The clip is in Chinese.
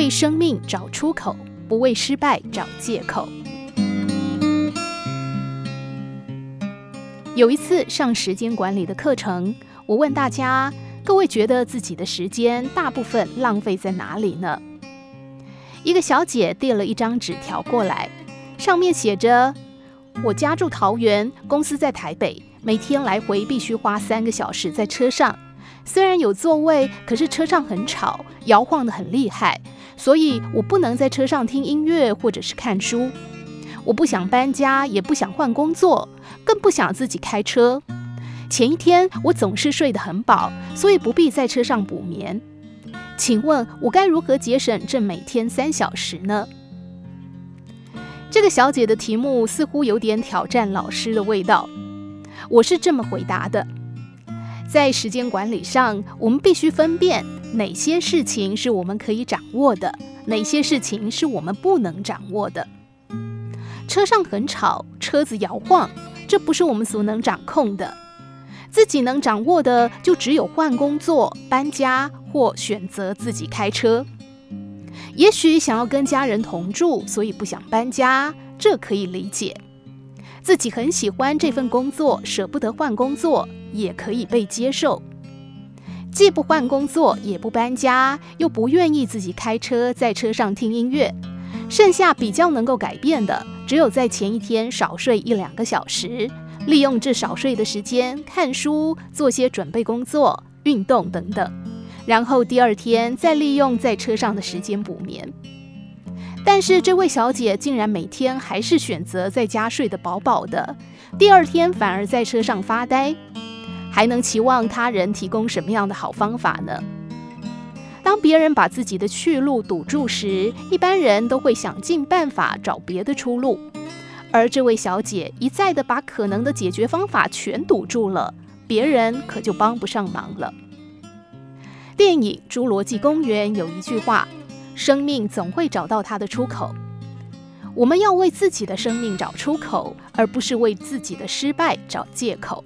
为生命找出口，不为失败找借口。有一次上时间管理的课程，我问大家：各位觉得自己的时间大部分浪费在哪里呢？一个小姐递了一张纸条过来，上面写着：“我家住桃园，公司在台北，每天来回必须花三个小时在车上。虽然有座位，可是车上很吵，摇晃得很厉害。”所以我不能在车上听音乐或者是看书，我不想搬家，也不想换工作，更不想自己开车。前一天我总是睡得很饱，所以不必在车上补眠。请问我该如何节省这每天三小时呢？这个小姐的题目似乎有点挑战老师的味道。我是这么回答的：在时间管理上，我们必须分辨。哪些事情是我们可以掌握的？哪些事情是我们不能掌握的？车上很吵，车子摇晃，这不是我们所能掌控的。自己能掌握的，就只有换工作、搬家或选择自己开车。也许想要跟家人同住，所以不想搬家，这可以理解。自己很喜欢这份工作，舍不得换工作，也可以被接受。既不换工作，也不搬家，又不愿意自己开车在车上听音乐，剩下比较能够改变的，只有在前一天少睡一两个小时，利用这少睡的时间看书、做些准备工作、运动等等，然后第二天再利用在车上的时间补眠。但是这位小姐竟然每天还是选择在家睡得饱饱的，第二天反而在车上发呆。还能期望他人提供什么样的好方法呢？当别人把自己的去路堵住时，一般人都会想尽办法找别的出路。而这位小姐一再的把可能的解决方法全堵住了，别人可就帮不上忙了。电影《侏罗纪公园》有一句话：“生命总会找到它的出口。”我们要为自己的生命找出口，而不是为自己的失败找借口。